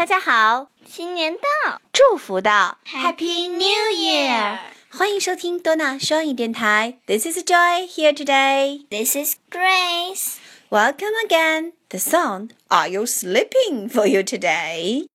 大家好，新年到，祝福到，Happy New Year！欢迎收听多纳双语电台。This is Joy here today. This is Grace. Welcome again. The song Are You Sleeping for you today?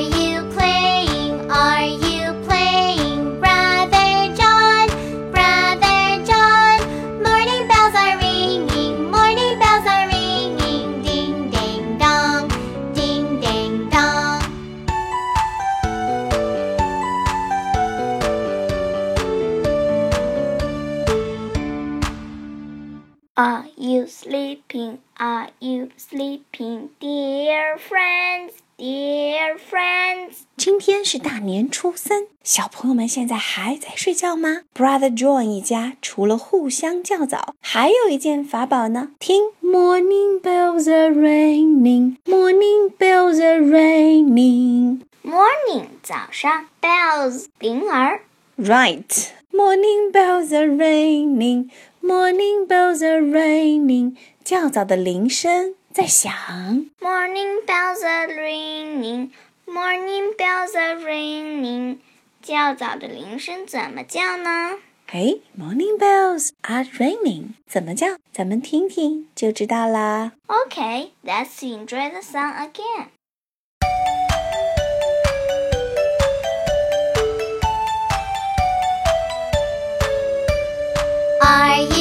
You. Are you sleeping? Are you sleeping, dear friends, dear friends? 今天是大年初三，小朋友们现在还在睡觉吗？Brother John 一家除了互相叫早，还有一件法宝呢。听，Morning bells are ringing, morning bells are ringing. Morning 早上，bells 铃儿。Right, morning bells are ringing. Morning bells are ringing，较早的铃声在响。Morning bells are ringing, morning bells are ringing，较早的铃声怎么叫呢？哎，Morning bells are ringing，怎么叫？咱们听听就知道啦。Okay, let's enjoy the song again. Are you